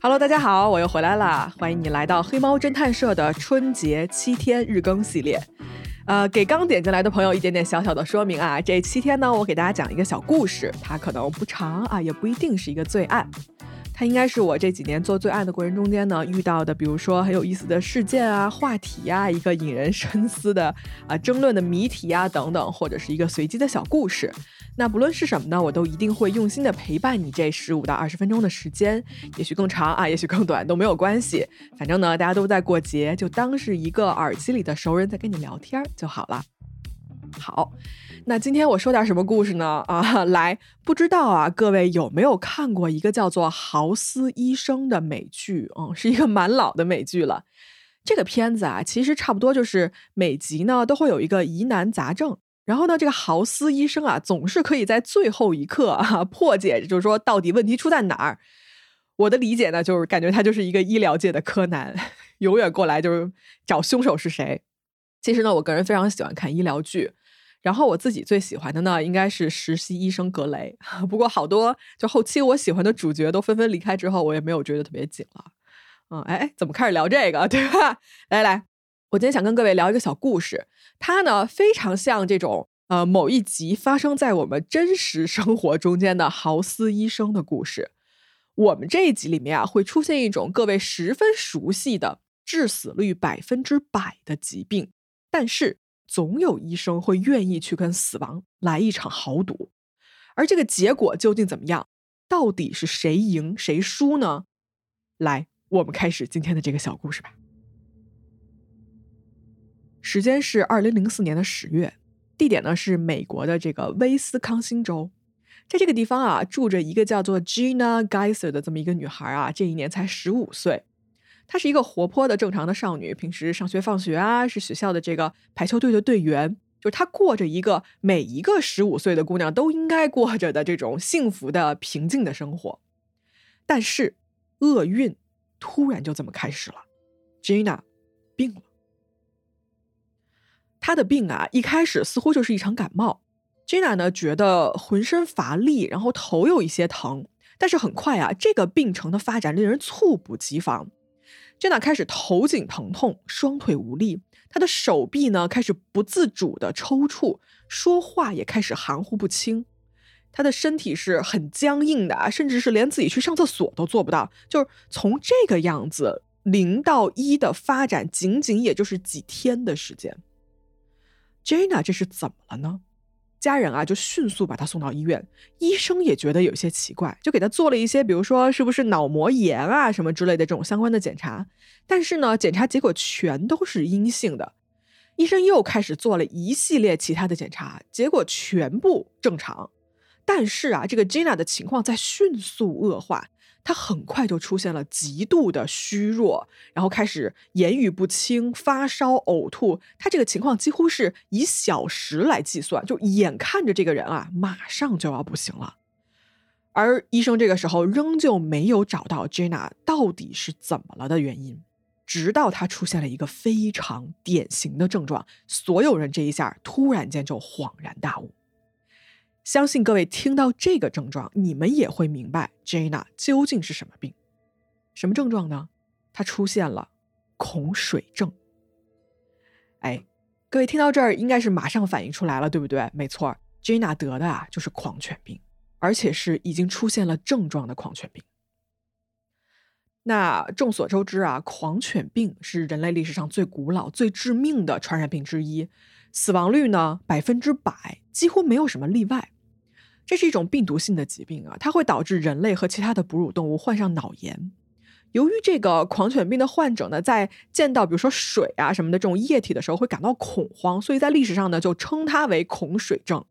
Hello，大家好，我又回来啦！欢迎你来到黑猫侦探社的春节七天日更系列。呃，给刚点进来的朋友一点点小小的说明啊，这七天呢，我给大家讲一个小故事，它可能不长啊，也不一定是一个最爱。它应该是我这几年做最爱的过程中间呢遇到的，比如说很有意思的事件啊、话题啊、一个引人深思的啊争论的谜题啊等等，或者是一个随机的小故事。那不论是什么呢，我都一定会用心的陪伴你这十五到二十分钟的时间，也许更长啊，也许更短都没有关系。反正呢，大家都在过节，就当是一个耳机里的熟人在跟你聊天就好了。好。那今天我说点什么故事呢？啊，来，不知道啊，各位有没有看过一个叫做《豪斯医生》的美剧？嗯，是一个蛮老的美剧了。这个片子啊，其实差不多就是每集呢都会有一个疑难杂症，然后呢，这个豪斯医生啊，总是可以在最后一刻啊破解，就是说到底问题出在哪儿。我的理解呢，就是感觉他就是一个医疗界的柯南，永远过来就是找凶手是谁。其实呢，我个人非常喜欢看医疗剧。然后我自己最喜欢的呢，应该是实习医生格雷。不过好多就后期我喜欢的主角都纷纷离开之后，我也没有追得特别紧了。嗯，哎，怎么开始聊这个，对吧？来来，我今天想跟各位聊一个小故事，它呢非常像这种呃某一集发生在我们真实生活中间的豪斯医生的故事。我们这一集里面啊会出现一种各位十分熟悉的致死率百分之百的疾病，但是。总有医生会愿意去跟死亡来一场豪赌，而这个结果究竟怎么样？到底是谁赢谁输呢？来，我们开始今天的这个小故事吧。时间是二零零四年的十月，地点呢是美国的这个威斯康星州，在这个地方啊，住着一个叫做 Gina Geyser 的这么一个女孩啊，这一年才十五岁。她是一个活泼的正常的少女，平时上学放学啊，是学校的这个排球队的队员。就是她过着一个每一个十五岁的姑娘都应该过着的这种幸福的平静的生活。但是厄运突然就这么开始了，Gina 病了。她的病啊，一开始似乎就是一场感冒。Gina 呢觉得浑身乏力，然后头有一些疼，但是很快啊，这个病程的发展令人猝不及防。Jenna 开始头颈疼痛，双腿无力，她的手臂呢开始不自主的抽搐，说话也开始含糊不清。她的身体是很僵硬的啊，甚至是连自己去上厕所都做不到。就是从这个样子零到一的发展，仅仅也就是几天的时间。Jenna 这是怎么了呢？家人啊，就迅速把他送到医院。医生也觉得有些奇怪，就给他做了一些，比如说是不是脑膜炎啊什么之类的这种相关的检查。但是呢，检查结果全都是阴性的。医生又开始做了一系列其他的检查，结果全部正常。但是啊，这个 Gina 的情况在迅速恶化。他很快就出现了极度的虚弱，然后开始言语不清、发烧、呕吐。他这个情况几乎是以小时来计算，就眼看着这个人啊，马上就要不行了。而医生这个时候仍旧没有找到 Jenna 到底是怎么了的原因，直到他出现了一个非常典型的症状，所有人这一下突然间就恍然大悟。相信各位听到这个症状，你们也会明白 Jana 究竟是什么病，什么症状呢？她出现了恐水症。哎，各位听到这儿应该是马上反应出来了，对不对？没错，Jana 得的啊就是狂犬病，而且是已经出现了症状的狂犬病。那众所周知啊，狂犬病是人类历史上最古老、最致命的传染病之一，死亡率呢百分之百，几乎没有什么例外。这是一种病毒性的疾病啊，它会导致人类和其他的哺乳动物患上脑炎。由于这个狂犬病的患者呢，在见到比如说水啊什么的这种液体的时候会感到恐慌，所以在历史上呢就称它为恐水症。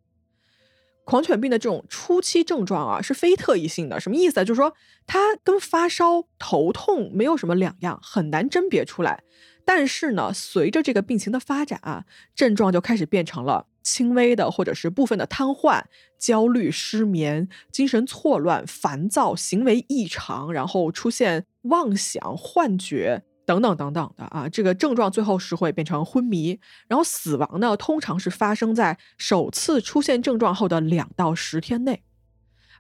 狂犬病的这种初期症状啊是非特异性的，什么意思啊？就是说它跟发烧、头痛没有什么两样，很难甄别出来。但是呢，随着这个病情的发展啊，症状就开始变成了。轻微的或者是部分的瘫痪、焦虑、失眠、精神错乱、烦躁、行为异常，然后出现妄想、幻觉等等等等的啊，这个症状最后是会变成昏迷，然后死亡呢，通常是发生在首次出现症状后的两到十天内。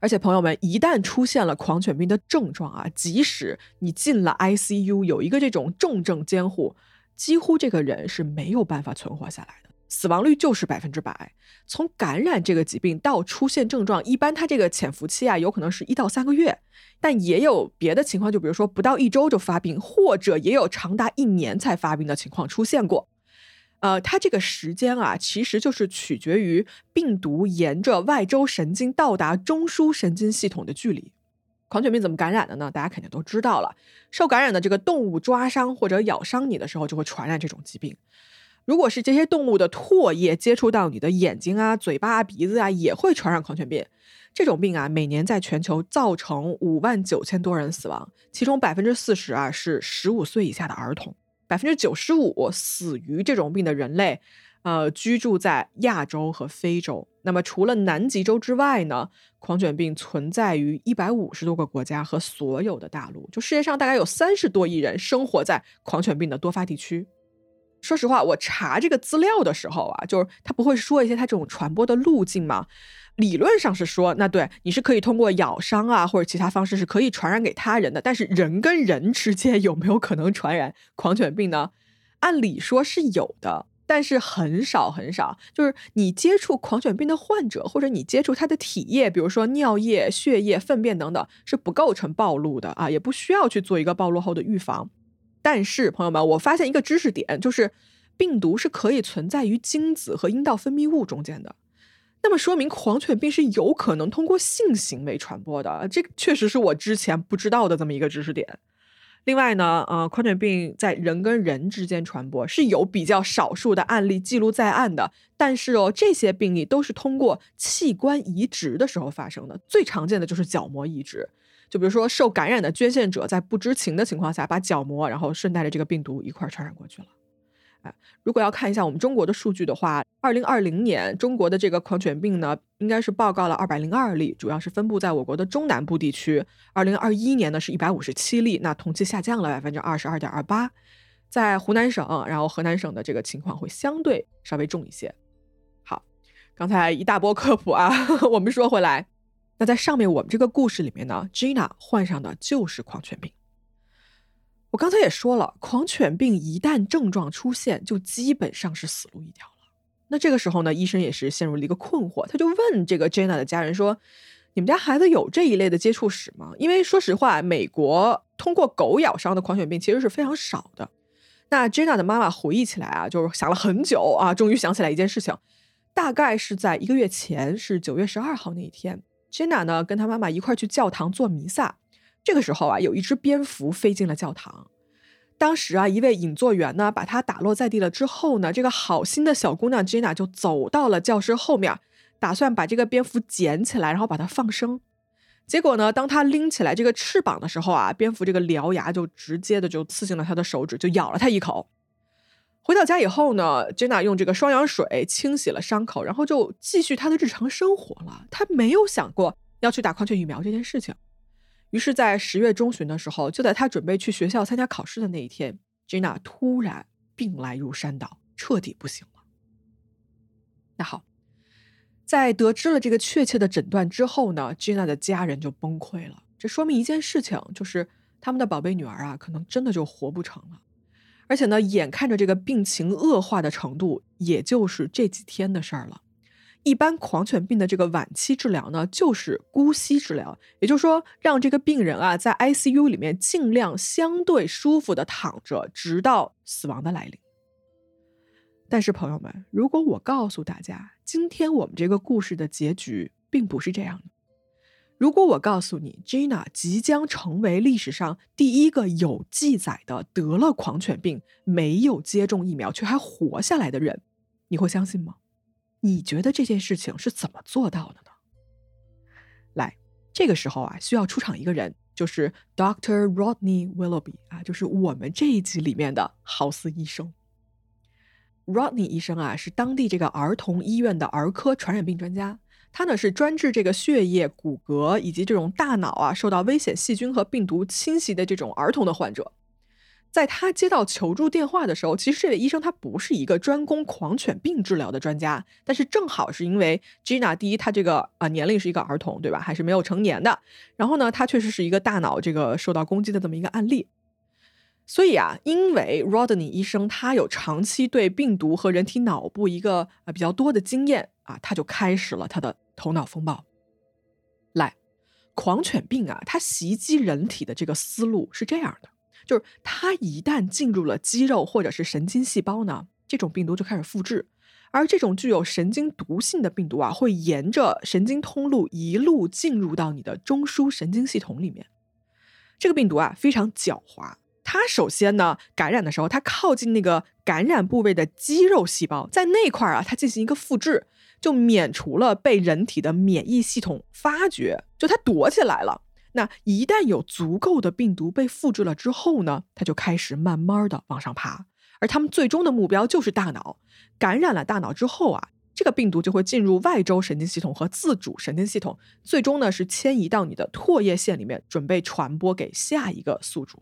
而且朋友们，一旦出现了狂犬病的症状啊，即使你进了 ICU，有一个这种重症监护，几乎这个人是没有办法存活下来的，死亡率就是百分之百。从感染这个疾病到出现症状，一般它这个潜伏期啊，有可能是一到三个月，但也有别的情况，就比如说不到一周就发病，或者也有长达一年才发病的情况出现过。呃，它这个时间啊，其实就是取决于病毒沿着外周神经到达中枢神经系统的距离。狂犬病怎么感染的呢？大家肯定都知道了，受感染的这个动物抓伤或者咬伤你的时候，就会传染这种疾病。如果是这些动物的唾液接触到你的眼睛啊、嘴巴啊、鼻子啊，也会传染狂犬病。这种病啊，每年在全球造成五万九千多人死亡，其中百分之四十啊是十五岁以下的儿童。百分之九十五死于这种病的人类，呃，居住在亚洲和非洲。那么除了南极洲之外呢，狂犬病存在于一百五十多个国家和所有的大陆。就世界上大概有三十多亿人生活在狂犬病的多发地区。说实话，我查这个资料的时候啊，就是他不会说一些他这种传播的路径吗？理论上是说，那对你是可以通过咬伤啊，或者其他方式是可以传染给他人的。但是人跟人之间有没有可能传染狂犬病呢？按理说是有的，但是很少很少。就是你接触狂犬病的患者，或者你接触他的体液，比如说尿液、血液、粪便等等，是不构成暴露的啊，也不需要去做一个暴露后的预防。但是朋友们，我发现一个知识点，就是病毒是可以存在于精子和阴道分泌物中间的。那么说明狂犬病是有可能通过性行为传播的，这确实是我之前不知道的这么一个知识点。另外呢，呃，狂犬病在人跟人之间传播是有比较少数的案例记录在案的，但是哦，这些病例都是通过器官移植的时候发生的，最常见的就是角膜移植。就比如说受感染的捐献者在不知情的情况下把角膜，然后顺带着这个病毒一块传染过去了。如果要看一下我们中国的数据的话，二零二零年中国的这个狂犬病呢，应该是报告了二百零二例，主要是分布在我国的中南部地区。二零二一年呢是一百五十七例，那同期下降了百分之二十二点二八。在湖南省，然后河南省的这个情况会相对稍微重一些。好，刚才一大波科普啊，我们说回来，那在上面我们这个故事里面呢，Gina 患上的就是狂犬病。我刚才也说了，狂犬病一旦症状出现，就基本上是死路一条了。那这个时候呢，医生也是陷入了一个困惑，他就问这个 Jenna 的家人说：“你们家孩子有这一类的接触史吗？”因为说实话，美国通过狗咬伤的狂犬病其实是非常少的。那 Jenna 的妈妈回忆起来啊，就是想了很久啊，终于想起来一件事情，大概是在一个月前，是九月十二号那一天，Jenna 呢跟她妈妈一块去教堂做弥撒。这个时候啊，有一只蝙蝠飞进了教堂。当时啊，一位引座员呢，把它打落在地了之后呢，这个好心的小姑娘 Gina 就走到了教室后面，打算把这个蝙蝠捡起来，然后把它放生。结果呢，当她拎起来这个翅膀的时候啊，蝙蝠这个獠牙就直接的就刺进了她的手指，就咬了她一口。回到家以后呢，Jenna 用这个双氧水清洗了伤口，然后就继续她的日常生活了。她没有想过要去打狂犬疫苗这件事情。于是，在十月中旬的时候，就在她准备去学校参加考试的那一天，Jenna 突然病来如山倒，彻底不行了。那好，在得知了这个确切的诊断之后呢，Gina 的家人就崩溃了。这说明一件事情，就是他们的宝贝女儿啊，可能真的就活不成了。而且呢，眼看着这个病情恶化的程度，也就是这几天的事儿了。一般狂犬病的这个晚期治疗呢，就是姑息治疗，也就是说，让这个病人啊在 ICU 里面尽量相对舒服的躺着，直到死亡的来临。但是朋友们，如果我告诉大家，今天我们这个故事的结局并不是这样的，如果我告诉你，Gina 即将成为历史上第一个有记载的得了狂犬病、没有接种疫苗却还活下来的人，你会相信吗？你觉得这件事情是怎么做到的呢？来，这个时候啊，需要出场一个人，就是 Doctor Rodney Willoughby 啊，就是我们这一集里面的豪斯医生。Rodney 医生啊，是当地这个儿童医院的儿科传染病专家，他呢是专治这个血液、骨骼以及这种大脑啊受到危险细菌和病毒侵袭的这种儿童的患者。在他接到求助电话的时候，其实这位医生他不是一个专攻狂犬病治疗的专家，但是正好是因为 Gina 第一，他这个啊年龄是一个儿童，对吧？还是没有成年的。然后呢，他确实是一个大脑这个受到攻击的这么一个案例。所以啊，因为 Rodney 医生他有长期对病毒和人体脑部一个啊比较多的经验啊，他就开始了他的头脑风暴。来，狂犬病啊，它袭击人体的这个思路是这样的。就是它一旦进入了肌肉或者是神经细胞呢，这种病毒就开始复制，而这种具有神经毒性的病毒啊，会沿着神经通路一路进入到你的中枢神经系统里面。这个病毒啊非常狡猾，它首先呢感染的时候，它靠近那个感染部位的肌肉细胞，在那块儿啊，它进行一个复制，就免除了被人体的免疫系统发觉，就它躲起来了。那一旦有足够的病毒被复制了之后呢，它就开始慢慢的往上爬，而他们最终的目标就是大脑。感染了大脑之后啊，这个病毒就会进入外周神经系统和自主神经系统，最终呢是迁移到你的唾液腺里面，准备传播给下一个宿主。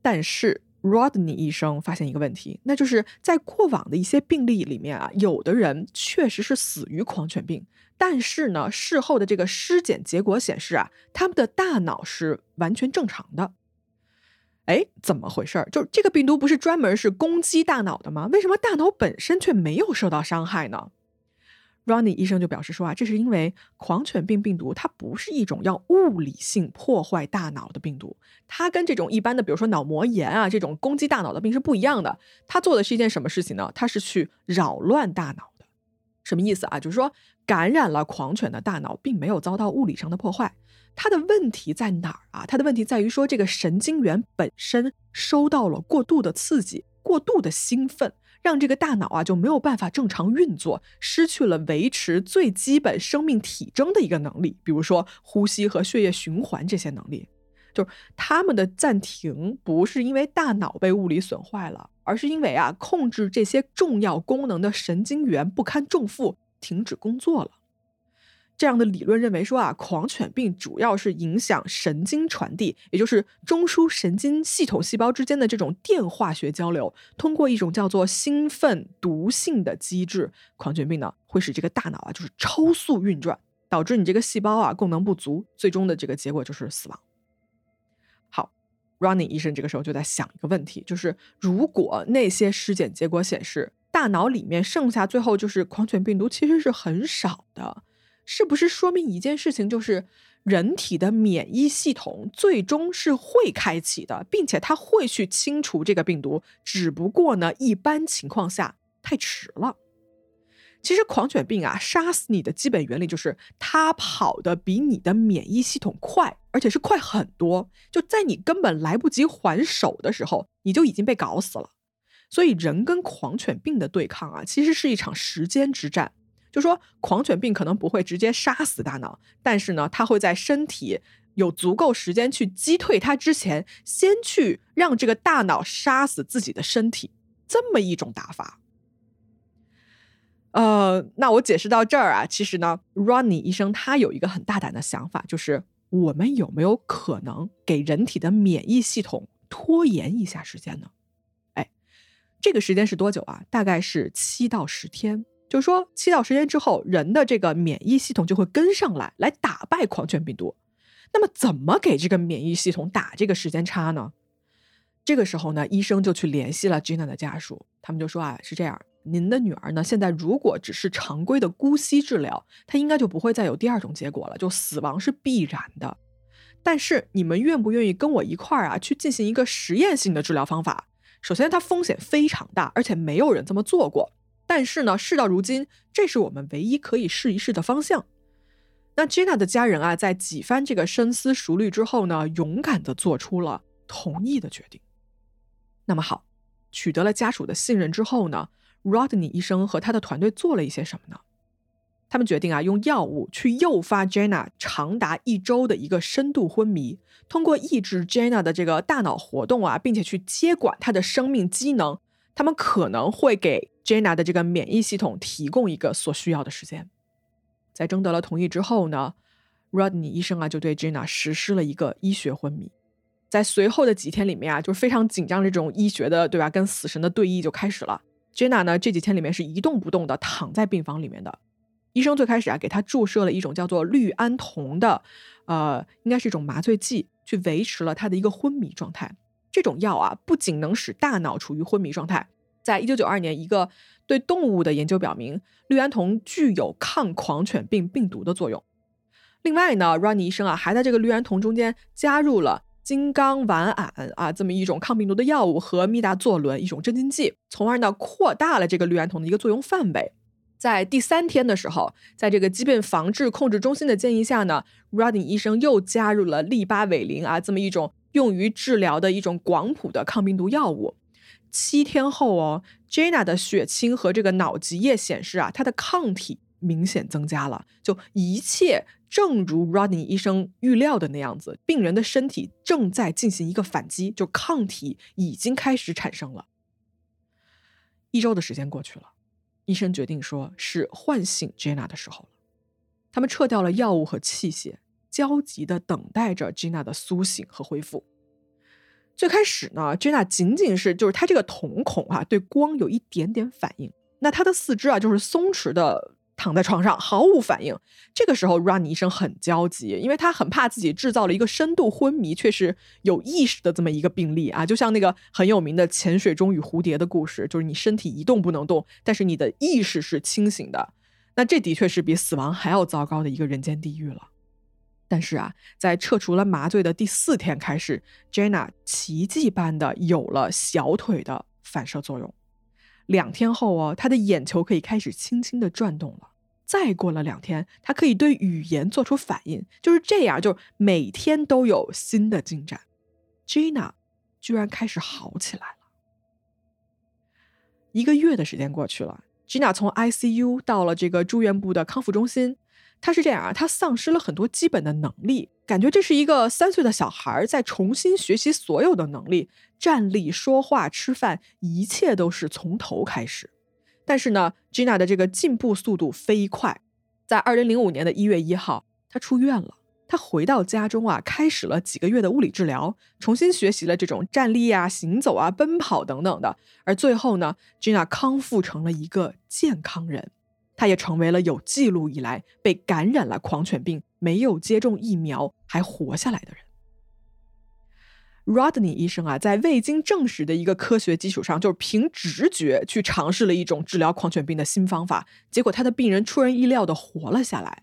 但是 Rodney 医生发现一个问题，那就是在过往的一些病例里面啊，有的人确实是死于狂犬病。但是呢，事后的这个尸检结果显示啊，他们的大脑是完全正常的。哎，怎么回事儿？就这个病毒不是专门是攻击大脑的吗？为什么大脑本身却没有受到伤害呢？Ronnie 医生就表示说啊，这是因为狂犬病病毒它不是一种要物理性破坏大脑的病毒，它跟这种一般的，比如说脑膜炎啊这种攻击大脑的病是不一样的。它做的是一件什么事情呢？它是去扰乱大脑的。什么意思啊？就是说。感染了狂犬的大脑，并没有遭到物理上的破坏，它的问题在哪儿啊？它的问题在于说，这个神经元本身收到了过度的刺激、过度的兴奋，让这个大脑啊就没有办法正常运作，失去了维持最基本生命体征的一个能力，比如说呼吸和血液循环这些能力。就是他们的暂停，不是因为大脑被物理损坏了，而是因为啊，控制这些重要功能的神经元不堪重负。停止工作了，这样的理论认为说啊，狂犬病主要是影响神经传递，也就是中枢神经系统细胞之间的这种电化学交流，通过一种叫做兴奋毒性的机制，狂犬病呢会使这个大脑啊就是超速运转，导致你这个细胞啊功能不足，最终的这个结果就是死亡。好，Running 医生这个时候就在想一个问题，就是如果那些尸检结果显示。大脑里面剩下最后就是狂犬病毒，其实是很少的，是不是说明一件事情，就是人体的免疫系统最终是会开启的，并且它会去清除这个病毒，只不过呢，一般情况下太迟了。其实狂犬病啊，杀死你的基本原理就是它跑的比你的免疫系统快，而且是快很多，就在你根本来不及还手的时候，你就已经被搞死了。所以，人跟狂犬病的对抗啊，其实是一场时间之战。就说狂犬病可能不会直接杀死大脑，但是呢，它会在身体有足够时间去击退它之前，先去让这个大脑杀死自己的身体，这么一种打法。呃，那我解释到这儿啊，其实呢，Ronnie 医生他有一个很大胆的想法，就是我们有没有可能给人体的免疫系统拖延一下时间呢？这个时间是多久啊？大概是七到十天。就是说，七到十天之后，人的这个免疫系统就会跟上来，来打败狂犬病毒。那么，怎么给这个免疫系统打这个时间差呢？这个时候呢，医生就去联系了 Gina 的家属，他们就说啊，是这样，您的女儿呢，现在如果只是常规的姑息治疗，她应该就不会再有第二种结果了，就死亡是必然的。但是，你们愿不愿意跟我一块儿啊，去进行一个实验性的治疗方法？首先，它风险非常大，而且没有人这么做过。但是呢，事到如今，这是我们唯一可以试一试的方向。那 Gina 的家人啊，在几番这个深思熟虑之后呢，勇敢的做出了同意的决定。那么好，取得了家属的信任之后呢，Rodney 医生和他的团队做了一些什么呢？他们决定啊，用药物去诱发 Jenna 长达一周的一个深度昏迷，通过抑制 Jenna 的这个大脑活动啊，并且去接管她的生命机能，他们可能会给 Jenna 的这个免疫系统提供一个所需要的时间。在征得了同意之后呢，Rodney 医生啊就对 Jenna 实施了一个医学昏迷。在随后的几天里面啊，就是非常紧张的这种医学的，对吧？跟死神的对弈就开始了。Jenna 呢，这几天里面是一动不动的躺在病房里面的。医生最开始啊，给他注射了一种叫做氯胺酮的，呃，应该是一种麻醉剂，去维持了他的一个昏迷状态。这种药啊，不仅能使大脑处于昏迷状态，在一九九二年，一个对动物的研究表明，氯胺酮具有抗狂犬病病毒的作用。另外呢，Ronnie 医生啊，还在这个氯胺酮中间加入了金刚烷胺啊，这么一种抗病毒的药物和密达唑仑一种镇静剂，从而呢扩大了这个氯胺酮的一个作用范围。在第三天的时候，在这个疾病防治控制中心的建议下呢，Ronnie 医生又加入了利巴韦林啊，这么一种用于治疗的一种广谱的抗病毒药物。七天后哦，Jenna 的血清和这个脑脊液显示啊，她的抗体明显增加了，就一切正如 Ronnie 医生预料的那样子，病人的身体正在进行一个反击，就抗体已经开始产生了。一周的时间过去了。医生决定说，是唤醒 Jenna 的时候了。他们撤掉了药物和器械，焦急的等待着 Jenna 的苏醒和恢复。最开始呢，Jenna 仅仅是就是她这个瞳孔啊，对光有一点点反应。那她的四肢啊，就是松弛的。躺在床上毫无反应，这个时候 Run 医生很焦急，因为他很怕自己制造了一个深度昏迷却是有意识的这么一个病例啊，就像那个很有名的潜水钟与蝴蝶的故事，就是你身体一动不能动，但是你的意识是清醒的。那这的确是比死亡还要糟糕的一个人间地狱了。但是啊，在撤除了麻醉的第四天开始，Jenna 奇迹般的有了小腿的反射作用。两天后哦，他的眼球可以开始轻轻的转动了。再过了两天，他可以对语言做出反应。就是这样，就每天都有新的进展。Gina 居然开始好起来了。一个月的时间过去了，Gina 从 ICU 到了这个住院部的康复中心。他是这样啊，他丧失了很多基本的能力，感觉这是一个三岁的小孩在重新学习所有的能力，站立、说话、吃饭，一切都是从头开始。但是呢，Gina 的这个进步速度飞快，在二零零五年的一月一号，他出院了，他回到家中啊，开始了几个月的物理治疗，重新学习了这种站立啊、行走啊、奔跑等等的，而最后呢，Gina 康复成了一个健康人。他也成为了有记录以来被感染了狂犬病、没有接种疫苗还活下来的人。Rodney 医生啊，在未经证实的一个科学基础上，就是凭直觉去尝试了一种治疗狂犬病的新方法，结果他的病人出人意料的活了下来。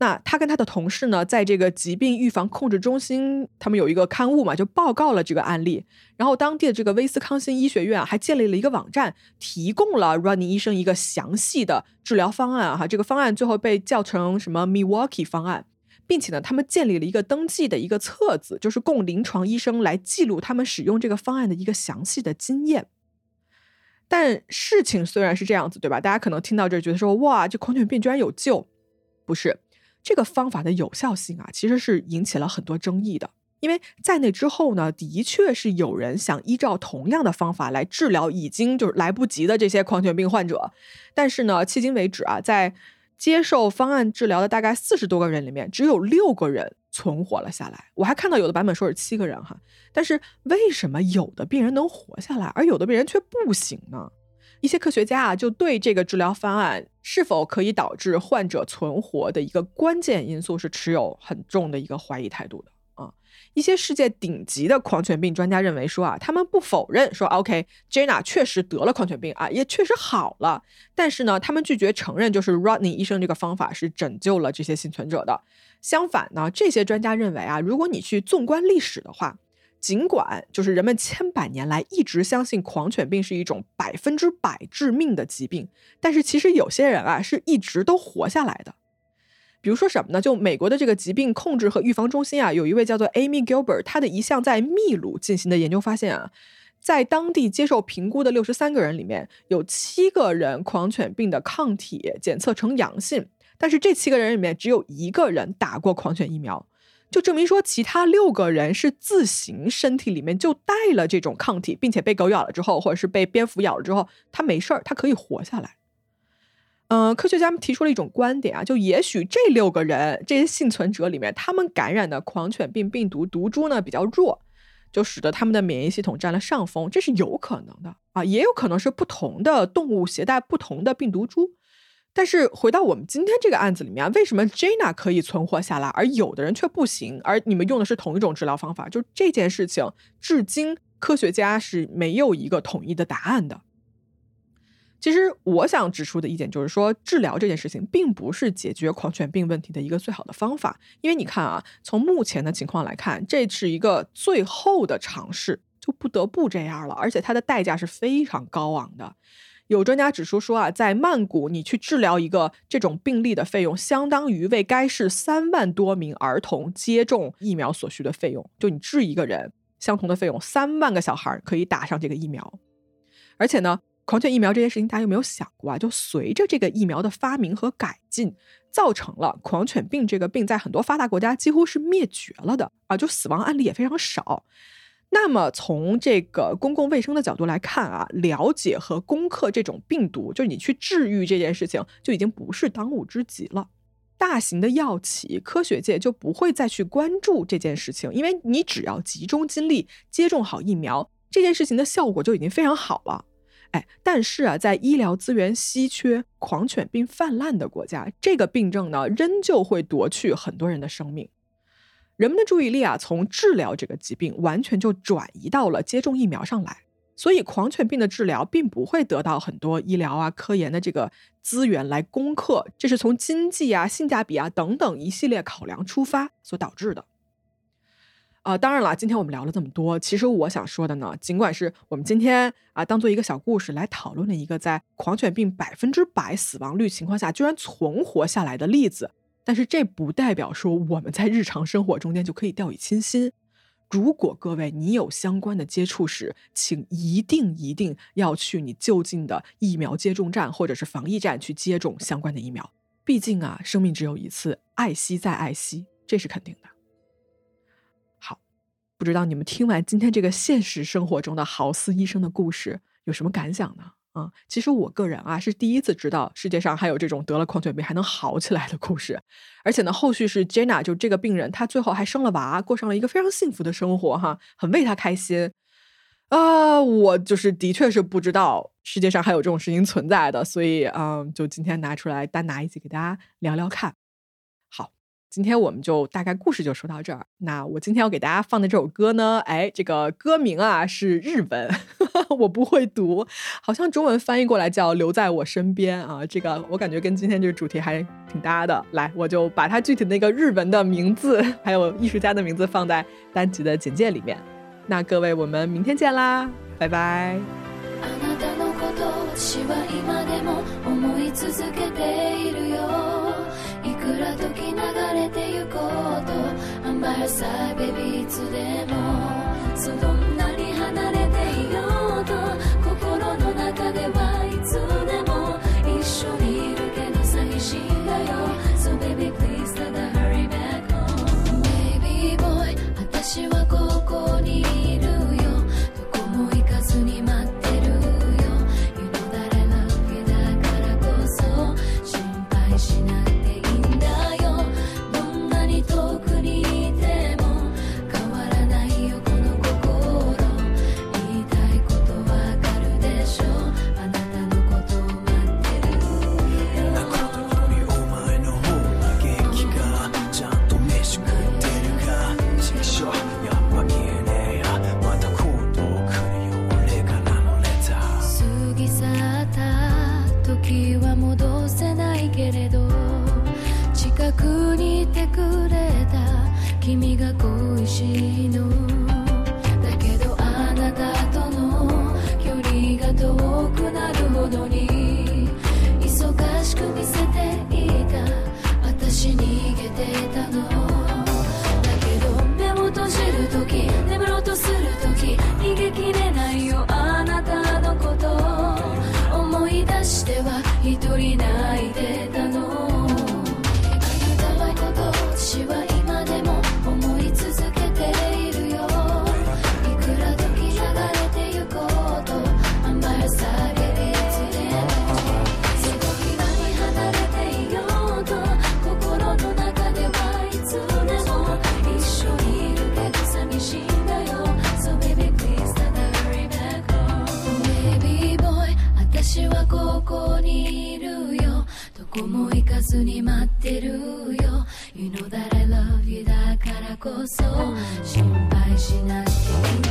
那他跟他的同事呢，在这个疾病预防控制中心，他们有一个刊物嘛，就报告了这个案例。然后当地的这个威斯康星医学院还建立了一个网站，提供了 Ronnie 医生一个详细的治疗方案。哈，这个方案最后被叫成什么 Milwaukee 方案，并且呢，他们建立了一个登记的一个册子，就是供临床医生来记录他们使用这个方案的一个详细的经验。但事情虽然是这样子，对吧？大家可能听到这觉得说，哇，这狂犬病居然有救？不是。这个方法的有效性啊，其实是引起了很多争议的。因为在那之后呢，的确是有人想依照同样的方法来治疗已经就是来不及的这些狂犬病患者，但是呢，迄今为止啊，在接受方案治疗的大概四十多个人里面，只有六个人存活了下来。我还看到有的版本说是七个人哈，但是为什么有的病人能活下来，而有的病人却不行呢？一些科学家啊，就对这个治疗方案是否可以导致患者存活的一个关键因素是持有很重的一个怀疑态度的啊。一些世界顶级的狂犬病专家认为说啊，他们不否认说，OK，Jenna 确实得了狂犬病啊，也确实好了，但是呢，他们拒绝承认就是 Rodney 医生这个方法是拯救了这些幸存者的。相反呢，这些专家认为啊，如果你去纵观历史的话。尽管就是人们千百年来一直相信狂犬病是一种百分之百致命的疾病，但是其实有些人啊是一直都活下来的。比如说什么呢？就美国的这个疾病控制和预防中心啊，有一位叫做 Amy Gilbert，他的一项在秘鲁进行的研究发现啊，在当地接受评估的六十三个人里面，有七个人狂犬病的抗体检测呈阳性，但是这七个人里面只有一个人打过狂犬疫苗。就证明说，其他六个人是自行身体里面就带了这种抗体，并且被狗咬了之后，或者是被蝙蝠咬了之后，他没事儿，他可以活下来。嗯，科学家们提出了一种观点啊，就也许这六个人这些幸存者里面，他们感染的狂犬病病毒毒株呢比较弱，就使得他们的免疫系统占了上风，这是有可能的啊，也有可能是不同的动物携带不同的病毒株。但是回到我们今天这个案子里面，为什么 Jana 可以存活下来，而有的人却不行？而你们用的是同一种治疗方法，就这件事情，至今科学家是没有一个统一的答案的。其实我想指出的一点就是说，治疗这件事情并不是解决狂犬病问题的一个最好的方法。因为你看啊，从目前的情况来看，这是一个最后的尝试，就不得不这样了。而且它的代价是非常高昂的。有专家指出说啊，在曼谷，你去治疗一个这种病例的费用，相当于为该市三万多名儿童接种疫苗所需的费用。就你治一个人，相同的费用，三万个小孩可以打上这个疫苗。而且呢。狂犬疫苗这件事情，大家有没有想过啊？就随着这个疫苗的发明和改进，造成了狂犬病这个病在很多发达国家几乎是灭绝了的啊，就死亡案例也非常少。那么从这个公共卫生的角度来看啊，了解和攻克这种病毒，就是你去治愈这件事情，就已经不是当务之急了。大型的药企、科学界就不会再去关注这件事情，因为你只要集中精力接种好疫苗，这件事情的效果就已经非常好了。哎，但是啊，在医疗资源稀缺、狂犬病泛滥的国家，这个病症呢，仍旧会夺去很多人的生命。人们的注意力啊，从治疗这个疾病完全就转移到了接种疫苗上来，所以狂犬病的治疗并不会得到很多医疗啊、科研的这个资源来攻克，这是从经济啊、性价比啊等等一系列考量出发所导致的。啊，当然了，今天我们聊了这么多，其实我想说的呢，尽管是我们今天啊当做一个小故事来讨论的一个在狂犬病百分之百死亡率情况下居然存活下来的例子，但是这不代表说我们在日常生活中间就可以掉以轻心。如果各位你有相关的接触史，请一定一定要去你就近的疫苗接种站或者是防疫站去接种相关的疫苗。毕竟啊，生命只有一次，爱惜再爱惜，这是肯定的。好不知道你们听完今天这个现实生活中的豪斯医生的故事有什么感想呢？啊，其实我个人啊是第一次知道世界上还有这种得了狂犬病还能好起来的故事，而且呢，后续是 Jenna 就这个病人，她最后还生了娃，过上了一个非常幸福的生活哈，很为她开心。啊，我就是的确是不知道世界上还有这种事情存在的，所以嗯，就今天拿出来单拿一集给大家聊聊看。好今天我们就大概故事就说到这儿。那我今天要给大家放的这首歌呢，哎，这个歌名啊是日文，我不会读，好像中文翻译过来叫“留在我身边”啊。这个我感觉跟今天这个主题还挺搭的。来，我就把它具体那个日文的名字还有艺术家的名字放在单集的简介里面。那各位，我们明天见啦，拜拜。くら時流れてゆこうと I'm by your side baby いつでもそう 思いかずに待ってるよ。You know that I love you だからこそ心配しなきゃいけない。